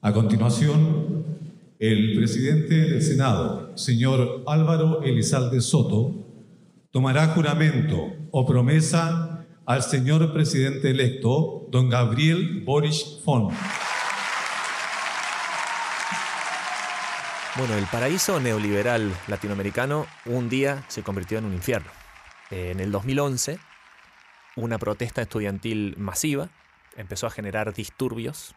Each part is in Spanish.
A continuación, el presidente del Senado, señor Álvaro Elizalde Soto, tomará juramento o promesa al señor presidente electo, don Gabriel Boris Font. Bueno, el paraíso neoliberal latinoamericano un día se convirtió en un infierno. En el 2011, una protesta estudiantil masiva empezó a generar disturbios,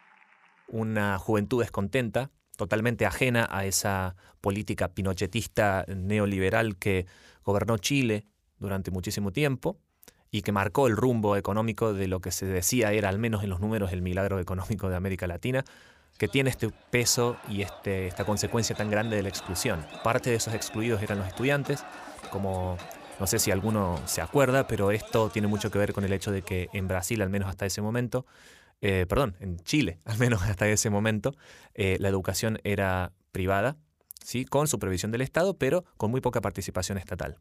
una juventud descontenta, totalmente ajena a esa política pinochetista neoliberal que gobernó Chile durante muchísimo tiempo y que marcó el rumbo económico de lo que se decía era, al menos en los números, el milagro económico de América Latina, que tiene este peso y este, esta consecuencia tan grande de la exclusión. Parte de esos excluidos eran los estudiantes, como no sé si alguno se acuerda, pero esto tiene mucho que ver con el hecho de que en Brasil, al menos hasta ese momento, eh, perdón, en Chile, al menos hasta ese momento, eh, la educación era privada, ¿sí? con supervisión del Estado, pero con muy poca participación estatal.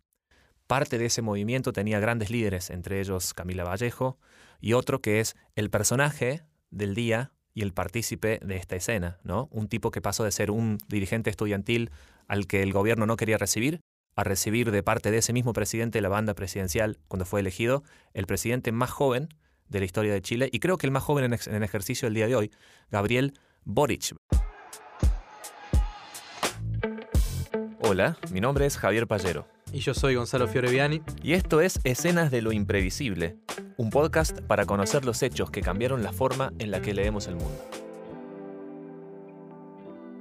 Parte de ese movimiento tenía grandes líderes, entre ellos Camila Vallejo, y otro que es el personaje del día y el partícipe de esta escena, ¿no? Un tipo que pasó de ser un dirigente estudiantil al que el gobierno no quería recibir, a recibir de parte de ese mismo presidente de la banda presidencial cuando fue elegido, el presidente más joven de la historia de Chile y creo que el más joven en, en ejercicio el día de hoy, Gabriel Boric. Hola, mi nombre es Javier Pallero. Y yo soy Gonzalo Fioreviani. Y esto es Escenas de lo Imprevisible, un podcast para conocer los hechos que cambiaron la forma en la que leemos el mundo.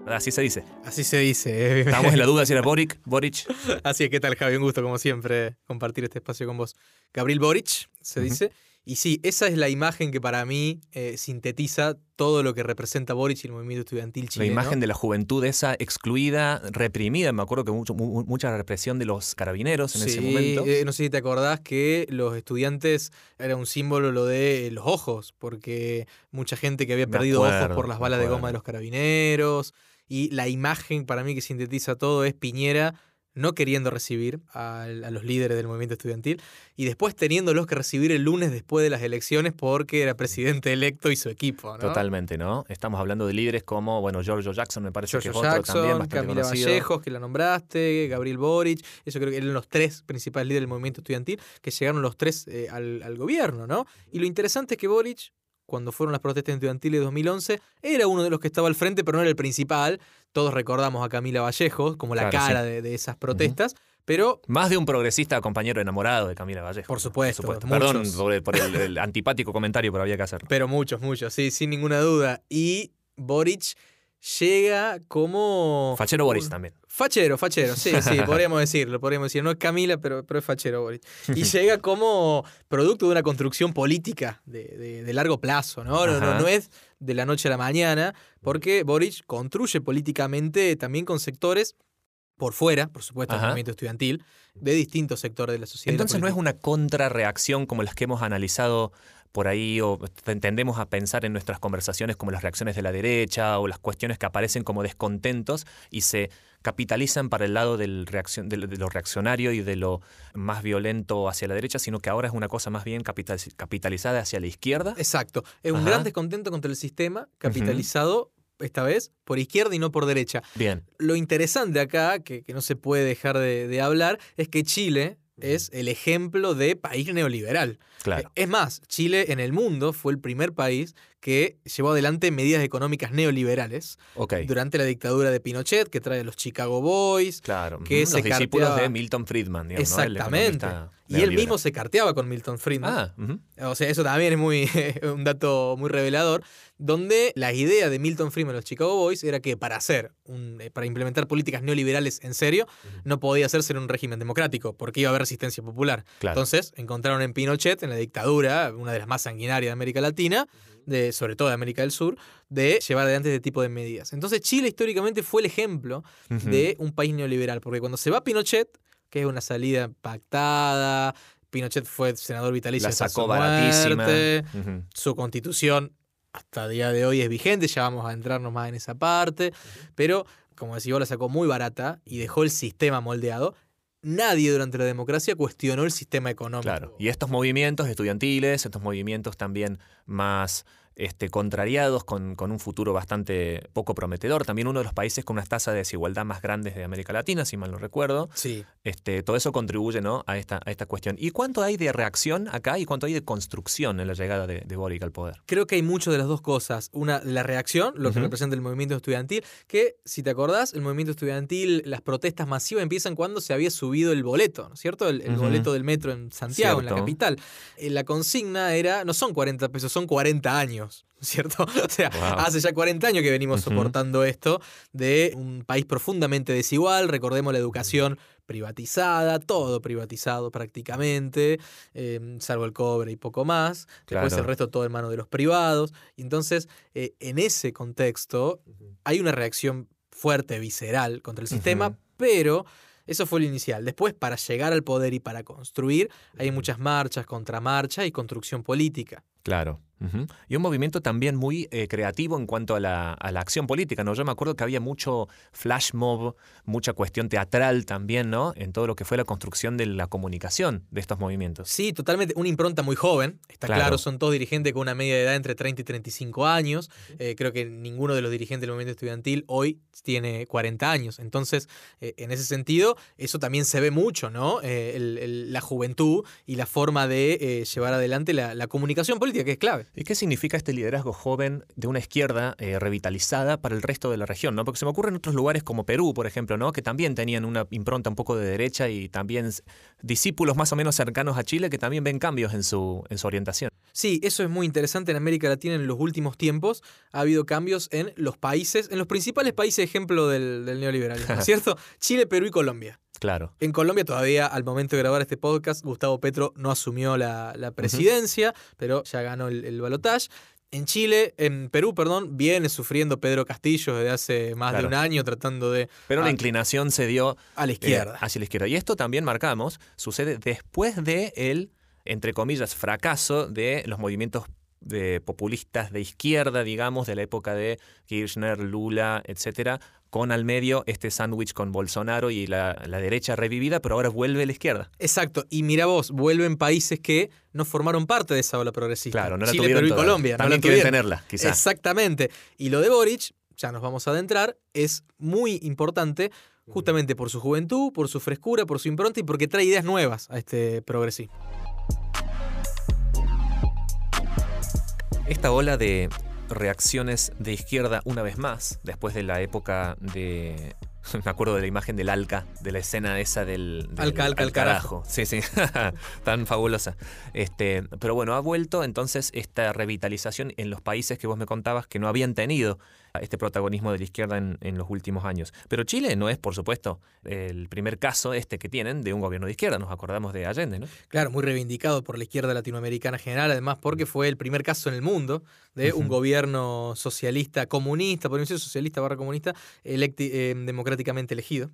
Así se dice. Así se dice. Estamos en la duda si era Boric, Boric. Así es, ¿qué tal, Javi? Un gusto, como siempre, compartir este espacio con vos. Gabriel Boric, se dice. Y sí, esa es la imagen que para mí eh, sintetiza todo lo que representa Boric y el movimiento estudiantil chileno. La imagen de la juventud esa excluida, reprimida. Me acuerdo que mucho, mucha represión de los carabineros en ese momento. Eh, no sé si te acordás que los estudiantes era un símbolo lo de los ojos, porque mucha gente que había perdido ojos por las balas de goma de los carabineros. Y la imagen para mí que sintetiza todo es Piñera no queriendo recibir a, los líderes del movimiento estudiantil y después teniéndolos que recibir el lunes después de las elecciones porque era presidente electo y su equipo. Totalmente, ¿no? Estamos hablando de líderes como, bueno, Giorgio Jackson me parece que es otro también bastante Camila Vallejos, que la nombraste, Gabriel Boric, eso creo que eran los tres principales líderes del movimiento estudiantil que llegaron los tres eh, al, al gobierno, ¿no? Y lo interesante es que Boric cuando fueron las protestas estudiantiles de 2011, era uno de los que estaba al frente, pero no era el principal. Todos recordamos a Camila Vallejo como la cara de, esas protestas. Pero, Más de un progresista compañero enamorado de Camila Vallejo. Por supuesto. Perdón por, el, antipático comentario, pero había que hacerlo. Pero muchos, muchos, sí, sin ninguna duda. Y Boric llega como. Fachero Boris también. Fachero, fachero, sí, sí, podríamos decirlo, podríamos decir. No es Camila, pero, pero es fachero Boris. Y llega como producto de una construcción política de, largo plazo, ¿no? No, ¿no? es de la noche a la mañana, porque Boris construye políticamente también con sectores por fuera, por supuesto, del movimiento estudiantil, de distintos sectores de la sociedad. Entonces no es una contrarreacción como las que hemos analizado por ahí o tendemos a pensar en nuestras conversaciones como las reacciones de la derecha o las cuestiones que aparecen como descontentos y se capitalizan para el lado del de, lo reaccionario y de lo más violento hacia la derecha, sino que ahora es una cosa más bien capitalizada hacia la izquierda. Exacto. Es un gran descontento contra el sistema capitalizado. Esta vez por izquierda y no por derecha. Bien. Lo interesante acá, que, no se puede dejar de hablar, es que Chile, es el ejemplo de país neoliberal. Claro. Es más, Chile en el mundo fue el primer país que llevó adelante medidas económicas neoliberales durante la dictadura de Pinochet, que trae a los Chicago Boys, claro. que los discípulos de Milton Friedman. Exactamente. Y él mismo se carteaba con Milton Friedman. Ah, o sea, eso también es muy un dato muy revelador, donde la idea de Milton Friedman y los Chicago Boys era que para hacer un, eh, para implementar políticas neoliberales en serio, no podía hacerse en un régimen democrático, porque iba a haber resistencia popular. Entonces, encontraron en Pinochet, en la dictadura, una de las más sanguinarias de América Latina, de, sobre todo de América del Sur, de llevar adelante este tipo de medidas. Entonces Chile históricamente fue el ejemplo de un país neoliberal, porque cuando se va Pinochet, que es una salida pactada, Pinochet fue senador vitalicio la sacó baratísima. Su constitución hasta el día de hoy es vigente, ya vamos a entrarnos más en esa parte, pero como decía, la sacó muy barata y dejó el sistema moldeado nadie durante la democracia cuestionó el sistema económico. Claro, y estos movimientos estudiantiles, estos movimientos también más este, contrariados con, un futuro bastante poco prometedor. También uno de los países con unas tasas de desigualdad más grandes de América Latina, si mal no recuerdo. Sí. Este, todo eso contribuye ¿no? a, esta, a esta cuestión. ¿Y cuánto hay de reacción acá y cuánto hay de construcción en la llegada de, de Boric al poder? Creo que hay mucho de las dos cosas. Una, la reacción, lo que representa el movimiento estudiantil, que si te acordás, el movimiento estudiantil, las protestas masivas empiezan cuando se había subido el boleto, ¿no es cierto? El, boleto del metro en Santiago, en la capital. Eh, la consigna era, no son 40 pesos, son 40 años. ¿Cierto? O sea, hace ya 40 años que venimos soportando esto de un país profundamente desigual. Recordemos la educación privatizada, todo privatizado prácticamente, em, salvo el cobre y poco más. Después el resto todo en manos de los privados. Y entonces, eh, en ese contexto, hay una reacción fuerte, visceral contra el sistema, pero eso fue lo inicial. Después, para llegar al poder y para construir, hay muchas marchas, contramarchas y construcción política. Claro. Y un movimiento también muy eh, creativo en cuanto a la, acción política, ¿no? Yo me acuerdo que había mucho flash mob, mucha cuestión teatral también, ¿no? En todo lo que fue la construcción de la comunicación de estos movimientos. Sí, totalmente. Una impronta muy joven, está claro, son todos dirigentes con una media de edad entre 30 y 35 años. Eh, creo que ninguno de los dirigentes del movimiento estudiantil hoy tiene 40 años. Entonces, eh, en ese sentido, eso también se ve mucho, ¿no? la juventud y la forma de llevar adelante la comunicación política, que es clave. ¿Y qué significa este liderazgo joven de una izquierda eh, revitalizada para el resto de la región? ¿no? Porque se me ocurre en otros lugares como Perú, por ejemplo, ¿no? que también tenían una impronta un poco de derecha y también discípulos más o menos cercanos a Chile que también ven cambios en su, en su orientación. Sí, eso es muy interesante. En América Latina en los últimos tiempos ha habido cambios en los países, en los principales países ejemplo del, del neoliberalismo, ¿cierto? Chile, Perú y Colombia. Claro. En Colombia todavía, al momento de grabar este podcast, Gustavo Petro no asumió la, presidencia, pero ya ganó el, el balotaje. En Chile, en Perú, perdón, viene sufriendo Pedro Castillo desde hace más de un año tratando de... Pero la inclinación se dio... A la izquierda. Eh, hacia la izquierda. Y esto también marcamos, sucede después de el, entre comillas, fracaso de los movimientos de populistas de izquierda, digamos, de la época de Kirchner, Lula, etcétera, con al medio este sándwich con Bolsonaro y la, derecha revivida, pero ahora vuelve a la izquierda. Exacto, y mira vos, vuelven países que no formaron parte de esa ola progresista. Claro, no la Chile, Perú y Colombia. También quieren tenerla, quizás. Exactamente. Y lo de Boric, ya nos vamos a adentrar, es muy importante justamente por su juventud, por su frescura, por su impronta y porque trae ideas nuevas a este progresismo. Esta ola de reacciones de izquierda una vez más, después de la época de me acuerdo de la imagen del Alca, de la escena esa del, Alca, Alca, al carajo. Sí, sí, tan fabulosa. Este, pero bueno, ha vuelto entonces esta revitalización en los países que vos me contabas que no habían tenido este protagonismo de la izquierda en, los últimos años. Pero Chile no es, por supuesto, el primer caso este que tienen de un gobierno de izquierda. Nos acordamos de Allende, ¿no? Claro, muy reivindicado por la izquierda latinoamericana general, además porque fue el primer caso en el mundo de un gobierno socialista, comunista, por decir socialista barra comunista, eh, democráticamente elegido,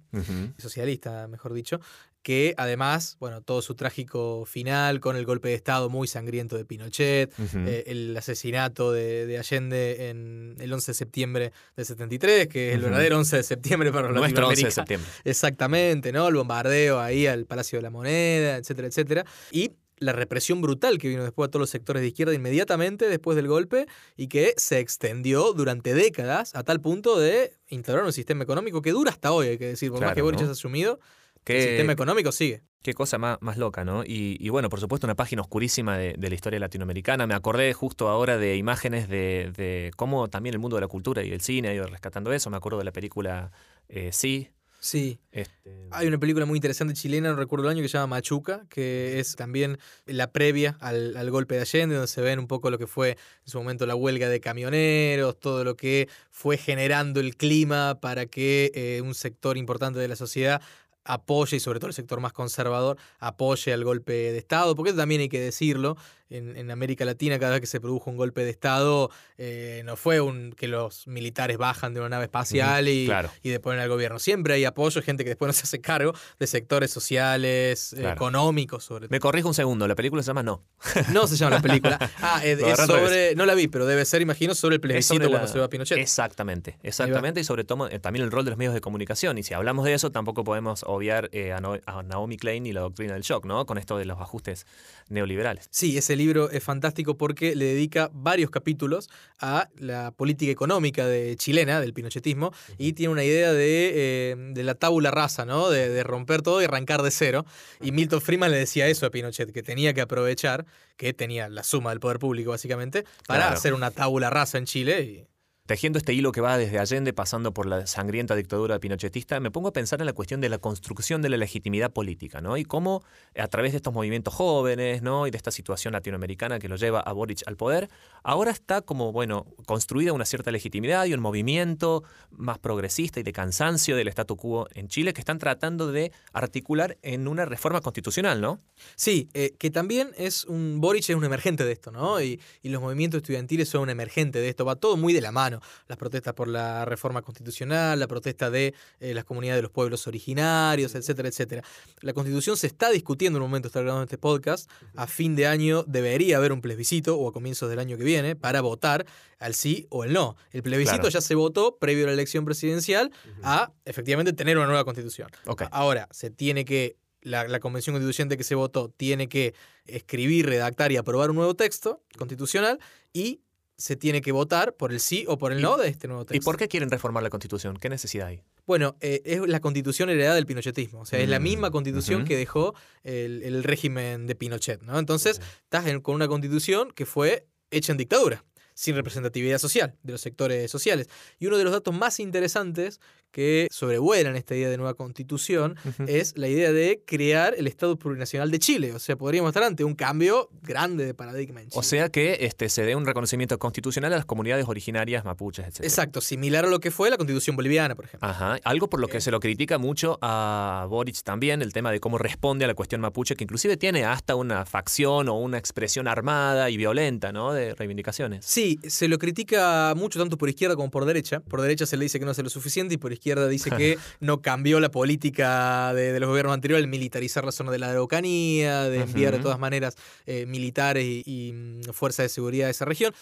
socialista, mejor dicho, que además, bueno, todo su trágico final con el golpe de Estado muy sangriento de Pinochet, eh, el asesinato de, Allende en el 11 de septiembre del 73, que es el verdadero 11 de septiembre para los Nuestro 11 de septiembre. Exactamente, ¿no? El bombardeo ahí al Palacio de la Moneda, etcétera, etcétera. Y la represión brutal que vino después a todos los sectores de izquierda inmediatamente después del golpe y que se extendió durante décadas a tal punto de instaurar un sistema económico que dura hasta hoy, hay que decir, por más que Boric ¿no? asumido, el sistema económico sigue. Qué cosa más, más loca, ¿no? Y, bueno, por supuesto, una página oscurísima de, la historia latinoamericana. Me acordé justo ahora de imágenes de, cómo también el mundo de la cultura y el cine ha ido rescatando eso. Me acuerdo de la película eh, Sí, Sí. Este... Hay una película muy interesante chilena, no recuerdo el año, que se llama Machuca, que es también la previa al, golpe de Allende, donde se ven un poco lo que fue en su momento la huelga de camioneros, todo lo que fue generando el clima para que eh, un sector importante de la sociedad apoye, y sobre todo el sector más conservador, apoye al golpe de Estado, porque también hay que decirlo, en, América Latina cada vez que se produjo un golpe de Estado, eh, no fue un que los militares bajan de una nave espacial y, y deponen al gobierno. Siempre hay apoyo, gente que después no se hace cargo de sectores sociales, económicos, sobre todo. Me corrijo un segundo, la película se llama No. No se llama la película. Ah, es, sobre, no la vi, pero debe ser, imagino, sobre el plebiscito cuando se va a Pinochet. Exactamente, exactamente, y sobre todo eh, también el rol de los medios de comunicación. Y si hablamos de eso, tampoco podemos obviar eh, a, Naomi Klein y la doctrina del shock, ¿no? Con esto de los ajustes neoliberales. Sí, ese Este libro es fantástico porque le dedica varios capítulos a la política económica de chilena, del pinochetismo, y tiene una idea de, eh, la tabula rasa, ¿no? De, romper todo y arrancar de cero. Y Milton Friedman le decía eso a Pinochet, que tenía que aprovechar, que tenía la suma del poder público básicamente, para hacer una tabula rasa en Chile. Y, Tejiendo este hilo que va desde Allende pasando por la sangrienta dictadura pinochetista, me pongo a pensar en la cuestión de la construcción de la legitimidad política, ¿no? Y cómo a través de estos movimientos jóvenes, ¿no? Y de esta situación latinoamericana que lo lleva a Boric al poder, ahora está como, bueno, construida una cierta legitimidad y un movimiento más progresista y de cansancio del statu quo en Chile que están tratando de articular en una reforma constitucional, ¿no? Sí, eh, que también es un, Boric es un emergente de esto, ¿no? Y, y los movimientos estudiantiles son un emergente de esto, va todo muy de la mano las protestas por la reforma constitucional, la protesta de eh, las comunidades de los pueblos originarios, etcétera, etcétera. La constitución se está discutiendo en un momento, está grabando este podcast, a fin de año debería haber un plebiscito o a comienzos del año que viene para votar al sí o el no. El plebiscito ya se votó previo a la elección presidencial a efectivamente tener una nueva constitución. Ahora, se tiene que la, la, convención constituyente que se votó tiene que escribir, redactar y aprobar un nuevo texto constitucional y se tiene que votar por el sí o por el no de este nuevo texto. ¿Y por qué quieren reformar la constitución? ¿Qué necesidad hay? Bueno, eh, es la constitución heredada del pinochetismo. O sea, es la mm, misma constitución que dejó el, régimen de Pinochet. ¿no? Entonces, estás con una constitución que fue hecha en dictadura sin representatividad social de los sectores sociales. Y uno de los datos más interesantes que sobrevuelan esta idea de nueva constitución es la idea de crear el Estado plurinacional de Chile. O sea, podríamos estar ante un cambio grande de paradigma en Chile. O sea que este, se dé un reconocimiento constitucional a las comunidades originarias mapuches, etc. Exacto, similar a lo que fue la constitución boliviana, por ejemplo. Ajá, algo por lo que se lo critica mucho a Boric también, el tema de cómo responde a la cuestión mapuche, que inclusive tiene hasta una facción o una expresión armada y violenta, ¿no? De reivindicaciones. Sí, se lo critica mucho tanto por izquierda como por derecha. Por derecha se le dice que no hace lo suficiente y por izquierda dice que no cambió la política de, los gobiernos anteriores el militarizar la zona de la Araucanía, de enviar de todas maneras eh, militares y, mm, fuerzas de seguridad a esa región.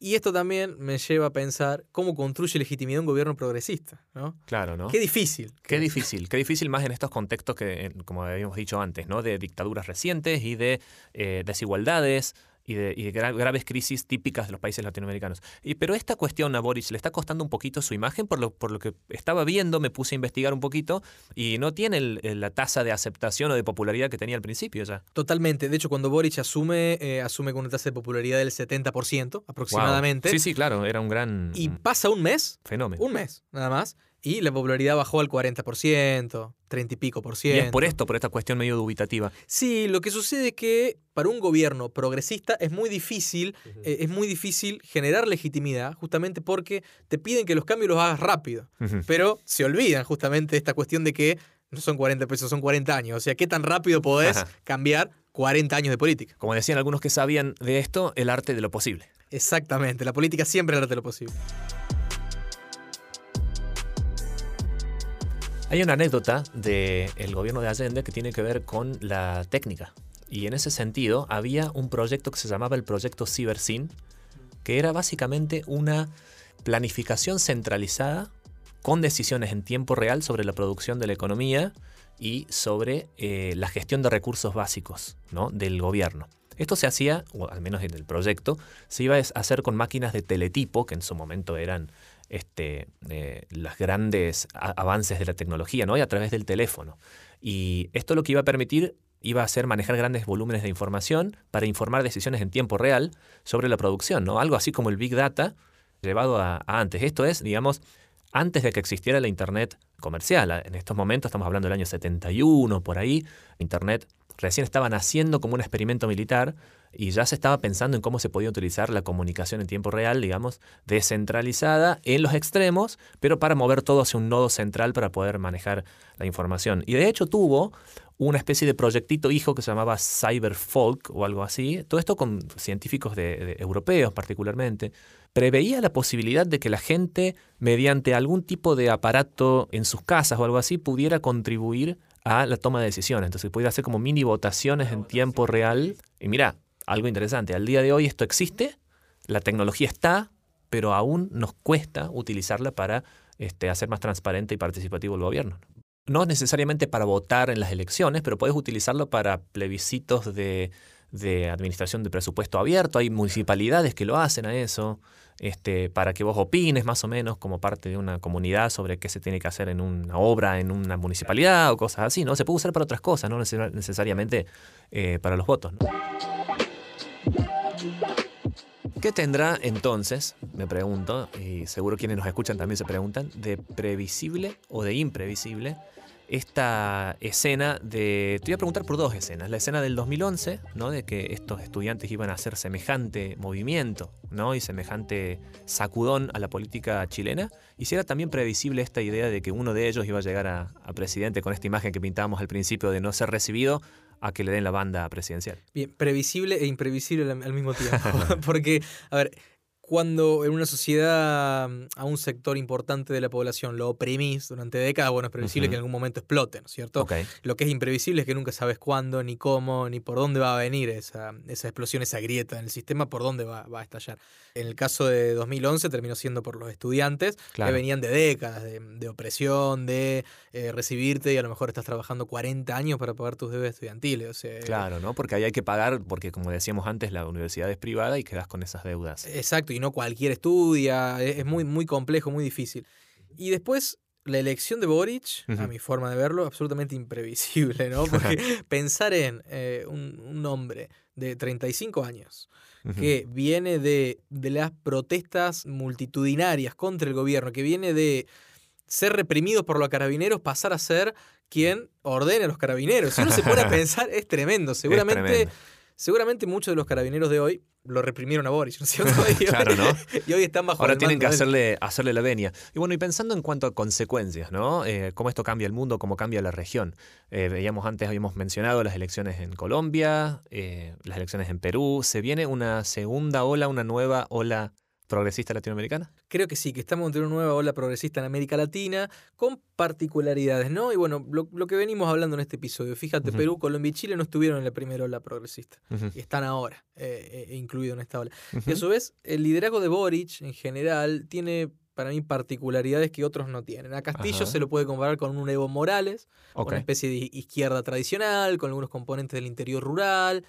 Y esto también me lleva a pensar cómo construye legitimidad un gobierno progresista, ¿no? Claro, ¿no? Qué difícil. Qué difícil, qué difícil más en estos contextos que, como habíamos dicho antes, ¿no? De dictaduras recientes y de eh, desigualdades, y de, graves crisis típicas de los países latinoamericanos. Y, pero esta cuestión a Boris le está costando un poquito su imagen, por lo, por lo que estaba viendo, me puse a investigar un poquito, y no tiene la tasa de aceptación o de popularidad que tenía al principio ya. Totalmente. De hecho, cuando Boris asume, eh, asume con una tasa de popularidad del 70% aproximadamente. Sí, sí, claro, era un gran... Y pasa un mes. Fenómeno. Un mes, nada más y la popularidad bajó al 40%, 30 y pico por ciento. Y es por esto, por esta cuestión medio dubitativa. Sí, lo que sucede es que para un gobierno progresista es muy difícil, eh, es muy difícil generar legitimidad, justamente porque te piden que los cambios los hagas rápido. Pero se olvidan justamente esta cuestión de que no son 40 pesos, son 40 años. O sea, ¿qué tan rápido podés cambiar 40 años de política? Como decían algunos que sabían de esto, el arte de lo posible. Exactamente, la política siempre es el arte de lo posible. Hay una anécdota del gobierno de Allende que tiene que ver con la técnica. Y en ese sentido había un proyecto que se llamaba el proyecto CiberSyn, que era básicamente una planificación centralizada con decisiones en tiempo real sobre la producción de la economía y sobre eh, la gestión de recursos básicos ¿no? del gobierno. Esto se hacía, o al menos en el proyecto, se iba a hacer con máquinas de teletipo, que en su momento eran este, eh, los grandes avances de la tecnología, ¿no? Y a través del teléfono. Y esto lo que iba a permitir iba a ser manejar grandes volúmenes de información para informar decisiones en tiempo real sobre la producción, ¿no? Algo así como el Big Data llevado a, antes. Esto es, digamos, antes de que existiera la Internet comercial. En estos momentos, estamos hablando del año 71, por ahí, Internet recién estaba naciendo como un experimento militar y ya se estaba pensando en cómo se podía utilizar la comunicación en tiempo real, digamos, descentralizada en los extremos, pero para mover todo hacia un nodo central para poder manejar la información. Y de hecho tuvo una especie de proyectito hijo que se llamaba Cyberfolk o algo así, todo esto con científicos de, europeos particularmente, preveía la posibilidad de que la gente, mediante algún tipo de aparato en sus casas o algo así, pudiera contribuir a la toma de decisiones. Entonces pudiera hacer como mini votaciones en tiempo real. Y mira, algo interesante, al día de hoy esto existe, la tecnología está, pero aún nos cuesta utilizarla para este, hacer más transparente y participativo el gobierno. No necesariamente para votar en las elecciones, pero puedes utilizarlo para plebiscitos de, de administración de presupuesto abierto, hay municipalidades que lo hacen a eso, este, para que vos opines más o menos como parte de una comunidad sobre qué se tiene que hacer en una obra, en una municipalidad o cosas así, ¿no? Se puede usar para otras cosas, no necesariamente eh, para los votos, ¿Qué tendrá entonces, me pregunto, y seguro quienes nos escuchan también se preguntan, de previsible o de imprevisible esta escena de... Te voy a preguntar por dos escenas. La escena del 2011, ¿no? De que estos estudiantes iban a hacer semejante movimiento, ¿no? Y semejante sacudón a la política chilena. Y si era también previsible esta idea de que uno de ellos iba a llegar a, presidente con esta imagen que pintábamos al principio de no ser recibido a que le den la banda presidencial. Bien, previsible e imprevisible al mismo tiempo. Porque, a ver, cuando en una sociedad mm, a un sector importante de la población lo oprimís durante décadas, bueno, es previsible que en algún momento explote, ¿no es cierto? Lo que es imprevisible es que nunca sabes cuándo, ni cómo, ni por dónde va a venir esa, esa explosión, esa grieta en el sistema, por dónde va, va a estallar. En el caso de 2011 terminó siendo por los estudiantes, que venían de décadas de, opresión, de eh, recibirte y a lo mejor estás trabajando 40 años para pagar tus deudas estudiantiles. claro, ¿no? Porque ahí hay que pagar, porque como decíamos antes, la universidad es privada y quedas con esas deudas. Exacto, y no cualquier estudia, e, es muy, muy complejo, muy difícil. Y después la elección de Boric, a mi forma de verlo, absolutamente imprevisible, ¿no? Porque pensar en eh, un, hombre de 35 años que viene de, de, las protestas multitudinarias contra el gobierno, que viene de ser reprimido por los carabineros, pasar a ser quien ordena a los carabineros. Si uno se pone a pensar, es tremendo. Seguramente, seguramente muchos de los carabineros de hoy lo reprimieron a Boris, ¿no es cierto? Y claro, hoy, ¿no? Y hoy están bajo Ahora tienen que hacerle, hacerle la venia. Y bueno, y pensando en cuanto a consecuencias, ¿no? Eh, cómo esto cambia el mundo, cómo cambia la región. Eh, veíamos antes, habíamos mencionado las elecciones en Colombia, eh, las elecciones en Perú. ¿Se viene una segunda ola, una nueva ola progresista latinoamericana? Creo que sí, que estamos ante una nueva ola progresista en América Latina, con particularidades, ¿no? Y bueno, lo, que venimos hablando en este episodio, fíjate, Perú, Colombia y Chile no estuvieron en la primera ola progresista, y están ahora eh, eh, incluidos en esta ola. Y a su vez, el liderazgo de Boric en general tiene para mí particularidades que otros no tienen. A Castillo se lo puede comparar con un Evo Morales, una especie de izquierda tradicional, con algunos componentes del interior rural.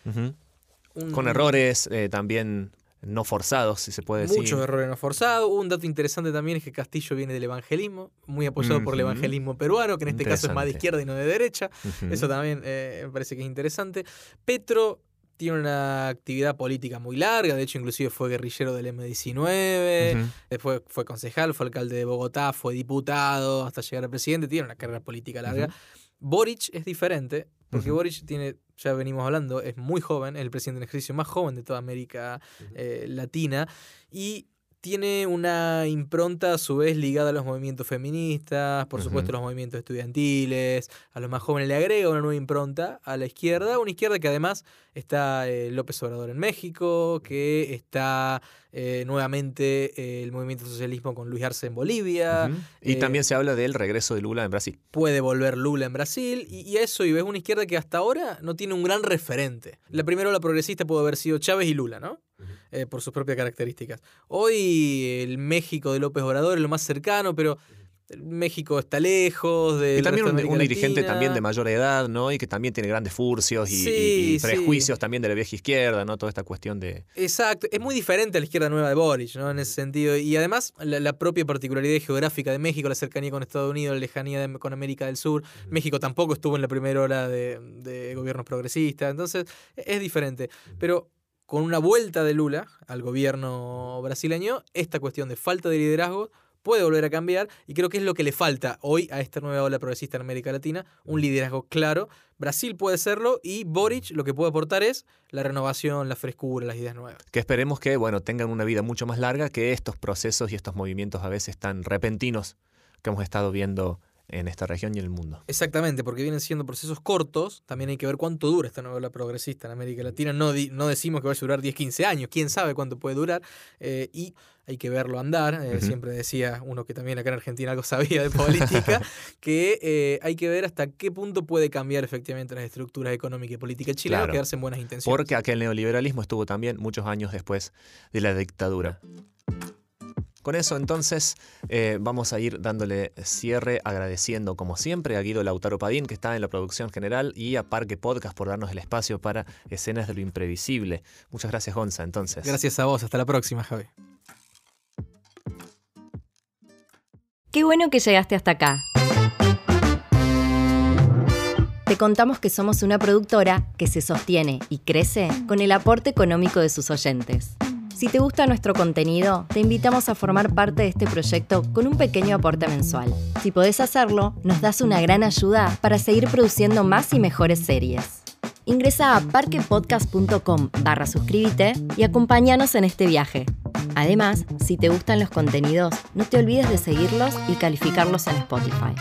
con errores eh, también no forzados, si se puede decir. Muchos errores no forzados. Un dato interesante también es que Castillo viene del evangelismo, muy apoyado por el evangelismo peruano, que en este caso es más de izquierda y no de derecha. Eso también eh, me parece que es interesante. Petro tiene una actividad política muy larga, de hecho inclusive fue guerrillero del M19, después fue concejal, fue alcalde de Bogotá, fue diputado hasta llegar a presidente, tiene una carrera política larga. Boric es diferente, porque Boric tiene, ya venimos hablando, es muy joven, es el presidente en ejercicio más joven de toda América eh, Latina, y tiene una impronta a su vez ligada a los movimientos feministas, por supuesto los movimientos estudiantiles, a los más jóvenes le agrega una nueva impronta a la izquierda, una izquierda que además está eh, López Obrador en México, que está eh, nuevamente eh, el movimiento socialismo con Luis Arce en Bolivia. Y también se habla del regreso de Lula en Brasil. Puede volver Lula en Brasil, y, y, eso, y ves una izquierda que hasta ahora no tiene un gran referente. La primera ola progresista pudo haber sido Chávez y Lula, ¿no? Eh, por sus propias características. Hoy el México de López Obrador es lo más cercano, pero México está lejos de. Y también un, dirigente también de mayor edad, ¿no? Y que también tiene grandes furcios y, prejuicios también de la vieja izquierda, ¿no? Toda esta cuestión de. Exacto. Es muy diferente a la izquierda nueva de Boris, ¿no? En ese sentido. Y además, la, propia particularidad geográfica de México, la cercanía con Estados Unidos, la lejanía con América del Sur. México tampoco estuvo en la primera hora de, de gobiernos progresistas. Entonces, es diferente. Pero con una vuelta de Lula al gobierno brasileño, esta cuestión de falta de liderazgo puede volver a cambiar y creo que es lo que le falta hoy a esta nueva ola progresista en América Latina, un liderazgo claro. Brasil puede serlo y Boric lo que puede aportar es la renovación, la frescura, las ideas nuevas. Que esperemos que bueno, tengan una vida mucho más larga que estos procesos y estos movimientos a veces tan repentinos que hemos estado viendo en esta región y en el mundo. Exactamente, porque vienen siendo procesos cortos, también hay que ver cuánto dura esta novela progresista en América Latina, no, no decimos que va a durar 10, 15 años, quién sabe cuánto puede durar, eh, y hay que verlo andar, eh, siempre decía uno que también acá en Argentina algo sabía de política, que eh, hay que ver hasta qué punto puede cambiar efectivamente las estructuras económicas y políticas chilenas, quedarse en buenas intenciones. Porque aquel neoliberalismo estuvo también muchos años después de la dictadura. Con eso entonces eh, vamos a ir dándole cierre agradeciendo como siempre a Guido Lautaro Padín que está en la producción general y a Parque Podcast por darnos el espacio para escenas de lo imprevisible. Muchas gracias Gonza entonces. Gracias a vos, hasta la próxima Javi. Qué bueno que llegaste hasta acá. Te contamos que somos una productora que se sostiene y crece con el aporte económico de sus oyentes. Si te gusta nuestro contenido, te invitamos a formar parte de este proyecto con un pequeño aporte mensual. Si podés hacerlo, nos das una gran ayuda para seguir produciendo más y mejores series. Ingresa a parquepodcast.com barra suscríbete y acompáñanos en este viaje. Además, si te gustan los contenidos, no te olvides de seguirlos y calificarlos en Spotify.